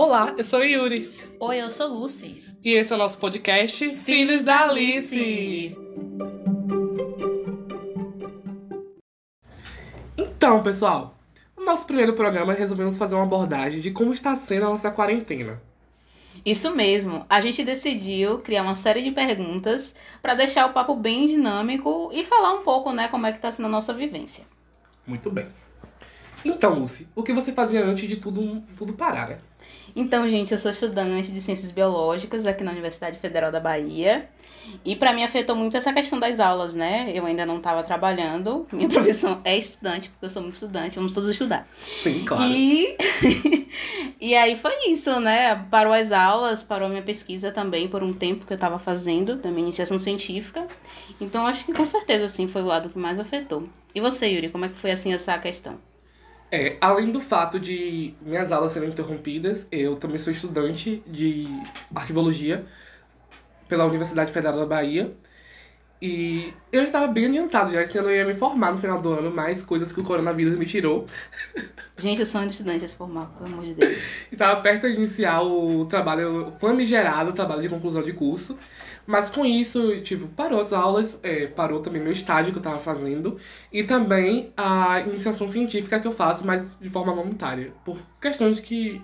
Olá, eu sou Yuri. Oi, eu sou Lucy. E esse é o nosso podcast Filhos da Alice. Então, pessoal, no nosso primeiro programa resolvemos fazer uma abordagem de como está sendo a nossa quarentena. Isso mesmo, a gente decidiu criar uma série de perguntas para deixar o papo bem dinâmico e falar um pouco, né, como é que está sendo a nossa vivência. Muito bem. Então, Lucy, o que você fazia antes de tudo, tudo parar, né? Então, gente, eu sou estudante de Ciências Biológicas aqui na Universidade Federal da Bahia. E para mim afetou muito essa questão das aulas, né? Eu ainda não estava trabalhando. Minha profissão é estudante, porque eu sou muito estudante, vamos todos estudar. Sim, claro. E, e aí foi isso, né? Parou as aulas, parou a minha pesquisa também por um tempo que eu estava fazendo, da minha iniciação científica. Então acho que com certeza, assim, foi o lado que mais afetou. E você, Yuri, como é que foi assim essa questão? É, além do fato de minhas aulas serem interrompidas, eu também sou estudante de arquivologia pela Universidade Federal da Bahia. E eu estava bem adiantado já, esse ano eu ia me formar no final do ano, mais coisas que o coronavírus me tirou. Gente, eu sou um estudante a se formar, pelo amor de Deus. Estava perto de iniciar o trabalho famigerado, o trabalho de conclusão de curso. Mas com isso, tipo, parou as aulas, é, parou também meu estágio que eu estava fazendo. E também a iniciação científica que eu faço, mas de forma voluntária. Por questões que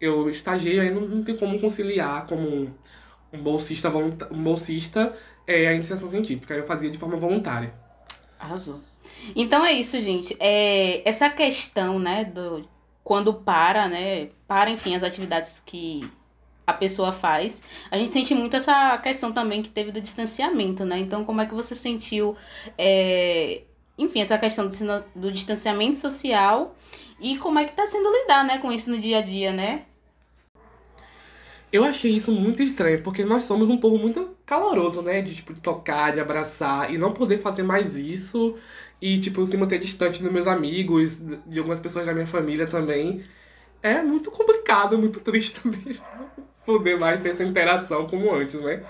eu estagiei, aí não, não tem como conciliar como um bolsista, um bolsista é, a iniciação científica. Eu fazia de forma voluntária. Arrasou. Então é isso, gente. É, essa questão, né, do quando para, né, para, enfim, as atividades que a pessoa faz. A gente sente muito essa questão também que teve do distanciamento, né? Então, como é que você sentiu, é, enfim, essa questão do, do distanciamento social e como é que tá sendo lidar, né, com isso no dia a dia, né? Eu achei isso muito estranho, porque nós somos um povo muito caloroso, né? De, tipo, de tocar, de abraçar, e não poder fazer mais isso, e, tipo, se manter distante dos meus amigos, de algumas pessoas da minha família também. É muito complicado, muito triste também poder mais ter essa interação como antes, né?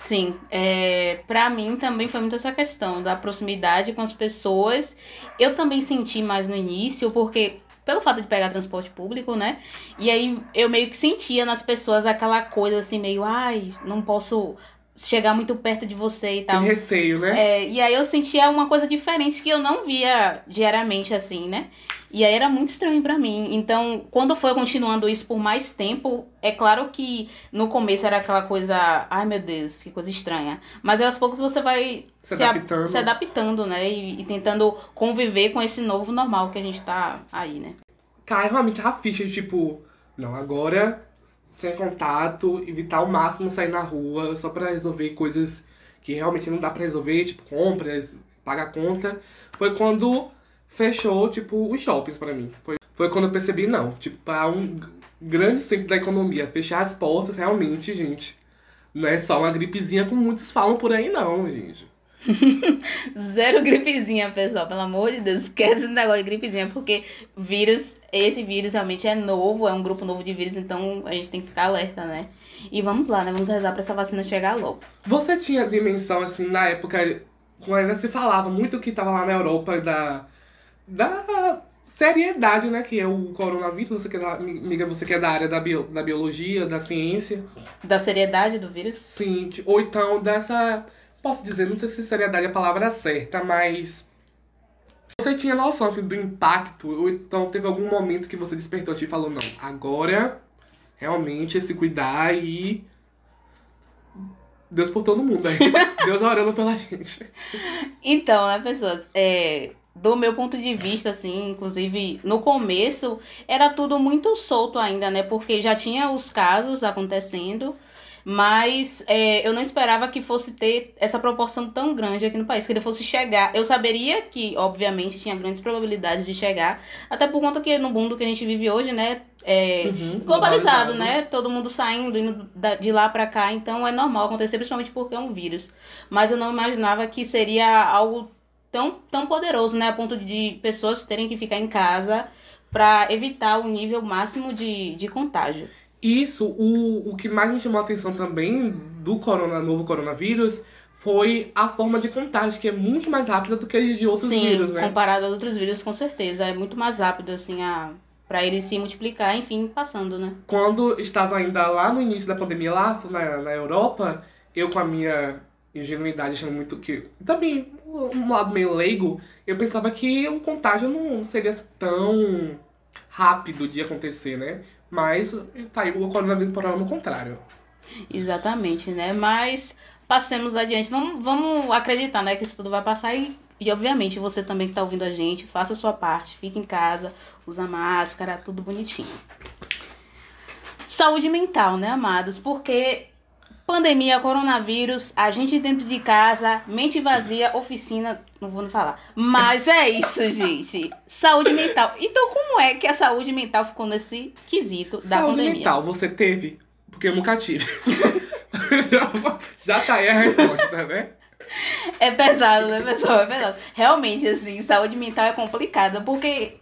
Sim, é, para mim também foi muito essa questão da proximidade com as pessoas. Eu também senti mais no início, porque pelo fato de pegar transporte público, né? E aí eu meio que sentia nas pessoas aquela coisa assim, meio, ai, não posso chegar muito perto de você e tal. Tem receio, né? É, e aí eu sentia uma coisa diferente que eu não via diariamente, assim, né? E aí era muito estranho para mim. Então, quando foi continuando isso por mais tempo, é claro que no começo era aquela coisa, ai meu Deus, que coisa estranha. Mas aos poucos você vai se, se adaptando. se adaptando, né? E, e, tentando conviver com esse novo normal que a gente tá aí, né? Cai realmente a ficha de tipo, não, agora sem contato, evitar ao máximo sair na rua só para resolver coisas que realmente não dá para resolver, tipo compras, pagar conta. Foi quando fechou, tipo, os shoppings para mim. Foi, foi quando eu percebi, não, tipo, para um grande centro da economia fechar as portas, realmente, gente, não é só uma gripezinha como muitos falam por aí, não, gente. Zero gripezinha, pessoal, pelo amor de Deus, esquece esse negócio de gripezinha, porque vírus, esse vírus realmente é novo, é um grupo novo de vírus, então a gente tem que ficar alerta, né? E vamos lá, né? Vamos rezar pra essa vacina chegar logo. Você tinha dimensão, assim, na época, quando ainda se falava muito que tava lá na Europa da da seriedade, né, que é o coronavírus, você que é da, amiga, você que é da área da, bio, da biologia, da ciência. Da seriedade do vírus? Sim, ou então dessa, posso dizer, não sei se seriedade é a palavra certa, mas você tinha noção assim, do impacto, ou então teve algum momento que você despertou e falou, não, agora realmente é se cuidar e Deus por todo mundo aí. Deus orando pela gente. Então, né, pessoas? É, do meu ponto de vista, assim, inclusive no começo era tudo muito solto ainda, né? Porque já tinha os casos acontecendo, mas é, eu não esperava que fosse ter essa proporção tão grande aqui no país, que ele fosse chegar. Eu saberia que, obviamente, tinha grandes probabilidades de chegar, até por conta que no mundo que a gente vive hoje, né? É, Uhum, globalizado, globalizado. né? Todo mundo saindo, indo de lá pra cá, então é normal acontecer, principalmente porque é um vírus. Mas eu não imaginava que seria algo tão, tão poderoso, né? A ponto de pessoas terem que ficar em casa pra evitar o nível máximo de, de contágio. Isso, o, o que mais me chamou a atenção também do corona, novo coronavírus foi a forma de contágio, que é muito mais rápida do que de outros Sim, vírus, né? comparado a outros vírus, com certeza. É muito mais rápido, assim, a, Pra ele se multiplicar, enfim, passando, né? Quando estava ainda lá no início da pandemia, lá na, na Europa, eu com a minha ingenuidade achando muito que. Também, um lado meio leigo, eu pensava que o contágio não seria tão rápido de acontecer, né? Mas tá aí, o coronavírus parou no contrário. Exatamente, né? Mas passemos adiante. Vamos, vamos acreditar, né, que isso tudo vai passar e, e obviamente você também que tá ouvindo a gente, faça a sua parte, fique em casa, usa máscara, tudo bonitinho. Saúde mental, né, amados? Porque pandemia, coronavírus, a gente dentro de casa, mente vazia, oficina, não vou falar. Mas é isso, gente. Saúde mental. Então, como é que a saúde mental ficou nesse quesito da Saúde pandemia? mental, você teve? Porque eu nunca tive. Já tá aí a resposta, né? É pesado, né, pessoal? É pesado. Realmente, assim, saúde mental é complicada, porque,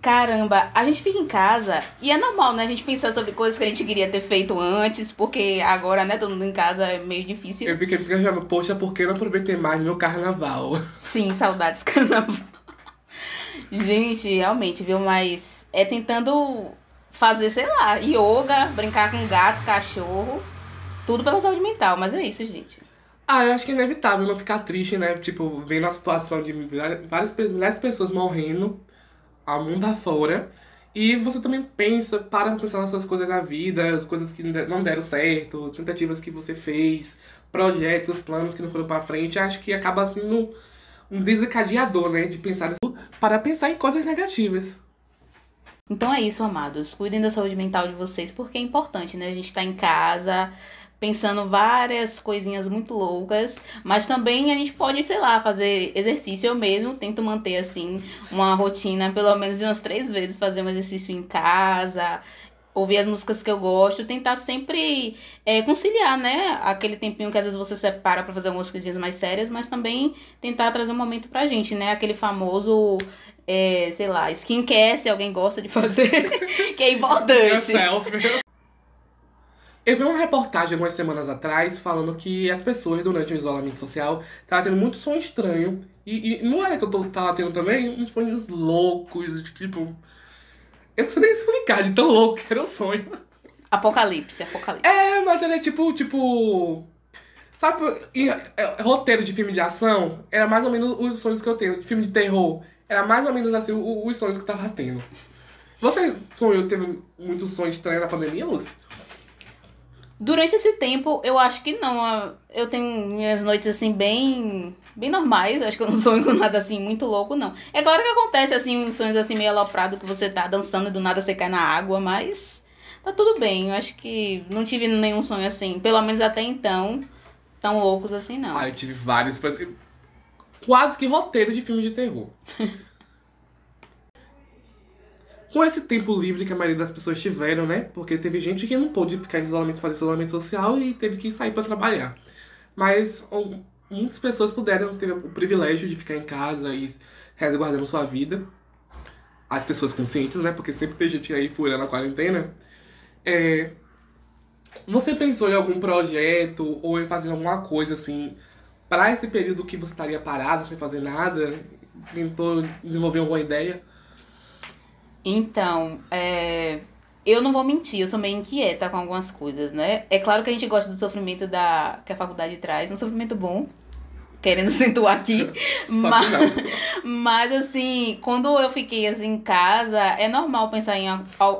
caramba, a gente fica em casa e é normal, né? A gente pensar sobre coisas que a gente queria ter feito antes, porque agora, né, todo mundo em casa é meio difícil. Eu fiquei pensando, poxa, por que não aproveitei mais meu carnaval? Sim, saudades carnaval. Gente, realmente, viu? Mas é tentando fazer, sei lá, yoga, brincar com gato, cachorro, tudo pela saúde mental. Mas é isso, gente. Ah, eu acho que é inevitável não ficar triste, né? Tipo, vendo a situação de várias, de pessoas morrendo ao mundo afora. E você também pensa, para pensar nas suas coisas da vida, as coisas que não deram certo, tentativas que você fez, projetos, planos que não foram pra frente. Acho que acaba sendo um desencadeador, né? De pensar para pensar em coisas negativas. Então é isso, amados. Cuidem da saúde mental de vocês, porque é importante, né? A gente tá em casa, pensando várias coisinhas muito loucas, mas também a gente pode, sei lá, fazer exercício. Eu mesmo tento manter, assim, uma rotina, pelo menos de umas três vezes, fazer um exercício em casa, ouvir as músicas que eu gosto, tentar sempre é, conciliar, né? Aquele tempinho que às vezes você separa pra fazer algumas coisinhas mais sérias, mas também tentar trazer um momento pra gente, né? Aquele famoso. É, sei lá, skincare, se alguém gosta de fazer, que é importante. Yourself. Eu vi uma reportagem algumas semanas atrás falando que as pessoas durante o isolamento social estavam tendo muito sonho estranho. E, e não era que eu tava tendo também uns sonhos loucos, de tipo. Eu não sei nem explicar de tão louco que era o sonho. Apocalipse, apocalipse. É, mas ele é tipo, tipo. Sabe, em, é, roteiro de filme de ação, era mais ou menos os sonhos que eu tenho. De filme de terror, era mais ou menos assim o- os sonhos que eu tava tendo. Você sonhou, teve muitos sonhos estranhos na pandemia, Lúcia? Durante esse tempo, eu acho que não. Eu tenho minhas noites assim bem bem normais. Acho que eu não sonho com nada assim muito louco, não. É claro que acontece assim uns sonhos assim meio aloprado que você tá dançando e do nada você cai na água, mas tá tudo bem. Eu acho que não tive nenhum sonho assim, pelo menos até então, tão loucos assim não. Ah, eu tive vários. Quase que roteiro de filme de terror. Com esse tempo livre que a maioria das pessoas tiveram, né? Porque teve gente que não pôde ficar em isolamento, fazer isolamento social e teve que sair pra trabalhar. Mas muitas pessoas puderam ter o privilégio de ficar em casa e resguardando sua vida. As pessoas conscientes, né? Porque sempre tem gente aí furando a quarentena. É, Você pensou em algum projeto ou em fazer alguma coisa assim para esse período que você estaria parado sem fazer nada? Tentou desenvolver alguma ideia? Então, é, eu não vou mentir, eu sou meio inquieta com algumas coisas, né? É claro que a gente gosta do sofrimento da, que a faculdade traz, um sofrimento bom, querendo acentuar aqui, mas, mas assim, quando eu fiquei assim em casa, é normal pensar em.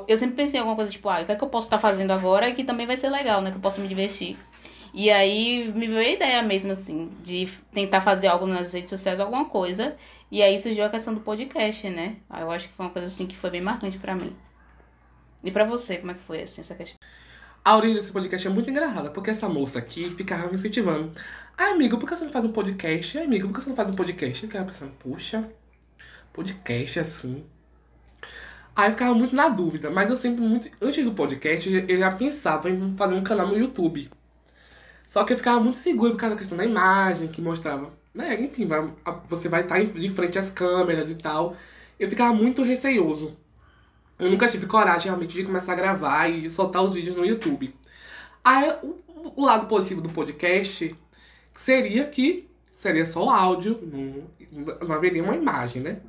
Eu sempre pensei em alguma coisa tipo, ah, o que é que eu posso estar fazendo agora que também vai ser legal, né? Que eu posso me divertir. E aí me veio a ideia mesmo, assim, de tentar fazer algo nas redes sociais, alguma coisa. E aí surgiu a questão do podcast, né? Aí eu acho que foi uma coisa assim que foi bem marcante pra mim. E pra você, como é que foi assim, essa questão? A origem desse podcast é muito engraçada, porque essa moça aqui ficava me incentivando. Ah, amigo, por que você não faz um podcast? Ah, amigo, por que você não faz um podcast? Eu ficava pensando, poxa, podcast assim. Aí eu ficava muito na dúvida, mas eu sempre muito. Antes do podcast, eu já pensava em fazer um canal no YouTube. Só que eu ficava muito seguro por causa da questão da imagem, que mostrava. Né, enfim, vai- você vai estar em- de frente às câmeras e tal. Eu ficava muito receioso. Eu nunca tive coragem realmente de começar a gravar e soltar os vídeos no YouTube. Aí o, o lado positivo do podcast seria que seria só o áudio, não, não haveria uma imagem, né?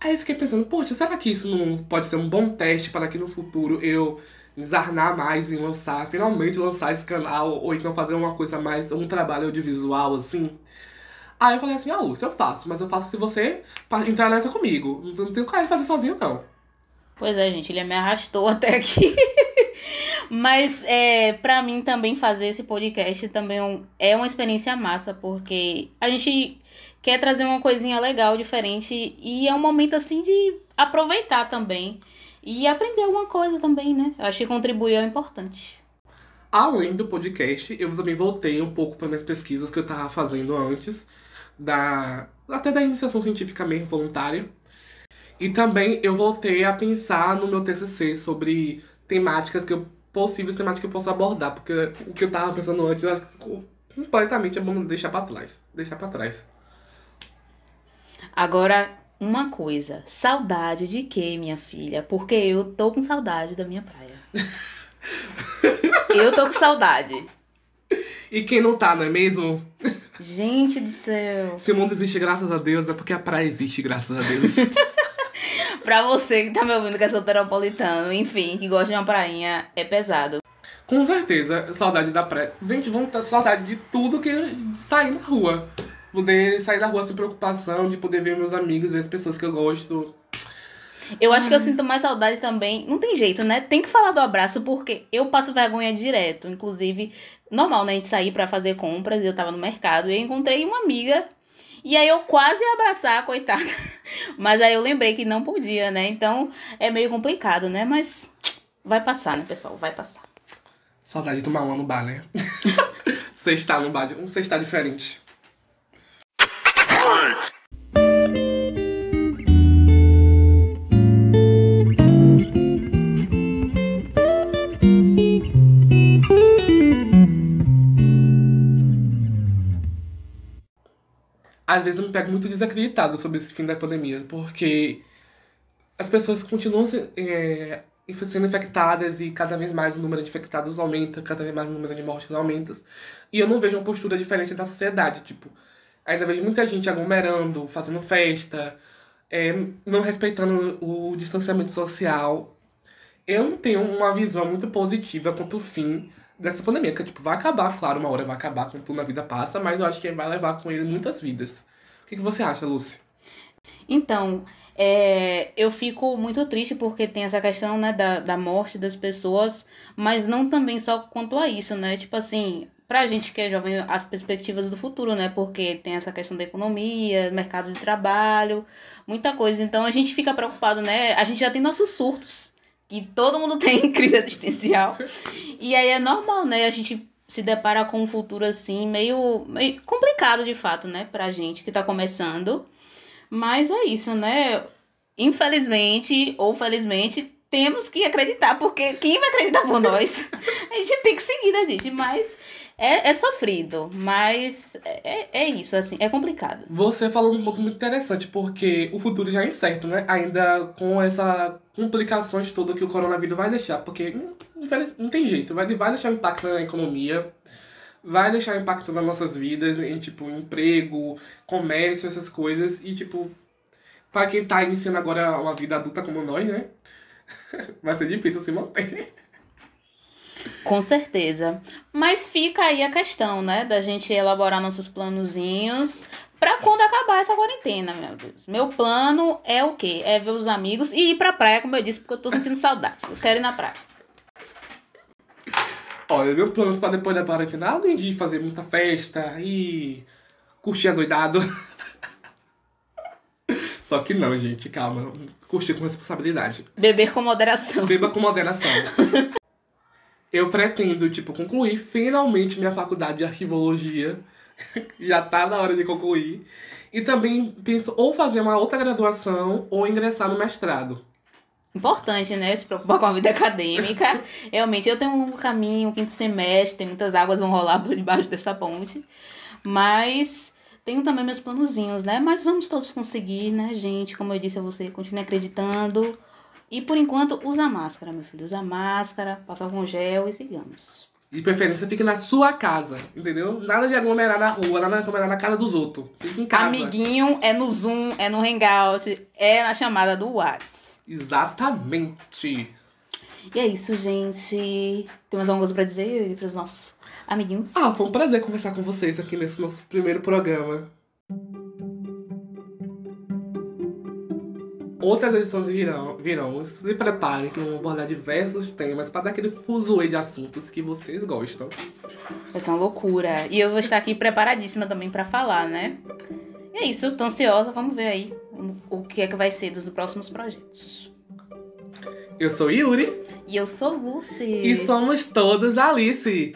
Aí eu fiquei pensando, poxa, será que isso não pode ser um bom teste para que no futuro eu desarnar mais em lançar, finalmente lançar esse canal, ou então fazer uma coisa mais, um trabalho audiovisual assim? Aí eu falei assim, ah, Lúcia, eu faço, mas eu faço se você entrar nessa comigo. Não tenho coragem de fazer sozinho, não. Pois é, gente, ele me arrastou até aqui. Mas é, para mim também fazer esse podcast também é uma experiência massa, porque a gente quer trazer uma coisinha legal, diferente, e é um momento assim de aproveitar também e aprender alguma coisa também, né? Eu acho que contribuir é importante. Além do podcast, eu também voltei um pouco para minhas pesquisas que eu estava fazendo antes, da até da iniciação científica mesmo, voluntária. E também eu voltei a pensar no meu TCC sobre temáticas que eu possíveis temáticas que eu posso abordar, porque o que eu tava pensando antes completamente é bom deixar para trás, deixar para trás. Agora, uma coisa, saudade de quê, minha filha? Porque eu tô com saudade da minha praia. eu tô com saudade. E quem não tá, não é mesmo? Gente do céu. Se o mundo existe graças a Deus, é porque a praia existe graças a Deus. pra você que tá me ouvindo que é soteropolitano, enfim, que gosta de uma prainha, é pesado. Com certeza, saudade da praia. Gente, vamos ter saudade de tudo que sair na rua. Poder sair da rua sem preocupação, de poder ver meus amigos, ver as pessoas que eu gosto. Eu acho que eu sinto mais saudade também. Não tem jeito, né? Tem que falar do abraço, porque eu passo vergonha direto. Inclusive, normal, né? A gente sair pra fazer compras, eu tava no mercado e eu encontrei uma amiga e aí eu quase ia abraçar, coitada. Mas aí eu lembrei que não podia, né? Então é meio complicado, né? Mas vai passar, né, pessoal? Vai passar. Saudade de tomar uma no bar, né? Você está no bar, você está diferente. Às vezes eu me pego muito desacreditado sobre esse fim da pandemia, porque as pessoas continuam é, sendo infectadas e cada vez mais o número de infectados aumenta, cada vez mais o número de mortes aumenta. E eu não vejo uma postura diferente da sociedade, tipo, ainda vejo muita gente aglomerando, fazendo festa, é, não respeitando o distanciamento social. Eu não tenho uma visão muito positiva quanto o fim dessa pandemia, que tipo, vai acabar, claro, uma hora vai acabar com tudo na vida passa, mas eu acho que vai levar com ele muitas vidas. O que, que você acha, Lúcia? Então, é, eu fico muito triste porque tem essa questão, né, da, da morte das pessoas, mas não também só quanto a isso, né? Tipo assim, pra gente que é jovem, as perspectivas do futuro, né? Porque tem essa questão da economia, mercado de trabalho, muita coisa. Então a gente fica preocupado, né? A gente já tem nossos surtos que todo mundo tem crise existencial. E aí é normal, né? A gente se depara com um futuro assim meio, meio complicado de fato, né, pra gente que tá começando. Mas é isso, né? Infelizmente ou felizmente, temos que acreditar, porque quem vai acreditar por nós? A gente tem que seguir, né, gente? Mas é, é sofrido, mas é, é isso, assim, é complicado. Você falou um ponto muito interessante, porque o futuro já é incerto, né? Ainda com essas complicações todas que o coronavírus vai deixar, porque não, não tem jeito, vai, vai deixar impacto na economia, vai deixar impacto nas nossas vidas, em tipo, emprego, comércio, essas coisas, e tipo, para quem tá iniciando agora uma vida adulta como nós, né? vai ser difícil se manter. Com certeza. Mas fica aí a questão, né? Da gente elaborar nossos planozinhos para quando acabar essa quarentena, meu Deus. Meu plano é o quê? É ver os amigos e ir pra praia, como eu disse, porque eu tô sentindo saudade. Eu quero ir na praia. Olha, meu plano para depois da quarentena, além de fazer muita festa e curtir a doidado. Só que não, gente, calma. Curtir com responsabilidade. Beber com moderação. Beba com moderação. eu pretendo, tipo, concluir finalmente minha faculdade de arquivologia. Já tá na hora de concluir. E também penso ou fazer uma outra graduação ou ingressar no mestrado. Importante, né? Se preocupar com a vida acadêmica. Realmente, eu tenho um caminho, um quinto semestre, tem muitas águas vão rolar por debaixo dessa ponte. Mas tenho também meus planozinhos, né? Mas vamos todos conseguir, né, gente? Como eu disse a você, continue acreditando. E por enquanto, usa máscara, meu filho. Usa máscara, passa com gel e sigamos. De preferência, fique na sua casa, entendeu? Nada de aglomerar na rua, nada de aglomerar na casa dos outros. Fique em casa. Amiguinho é no Zoom, é no Hangout, é na chamada do WhatsApp. Exatamente. E é isso, gente. Tem mais alguma coisa pra dizer pros nossos amiguinhos? Ah, foi um prazer conversar com vocês aqui nesse nosso primeiro programa. Outras edições virão, virão. Se preparem que vão abordar diversos temas para dar aquele fuzuê de assuntos que vocês gostam. Vai ser uma loucura. E eu vou estar aqui preparadíssima também pra falar, né? E é isso, tô ansiosa. Vamos ver aí o que é que vai ser dos próximos projetos. Eu sou Yuri E eu sou Lucy. e somos todos Alice.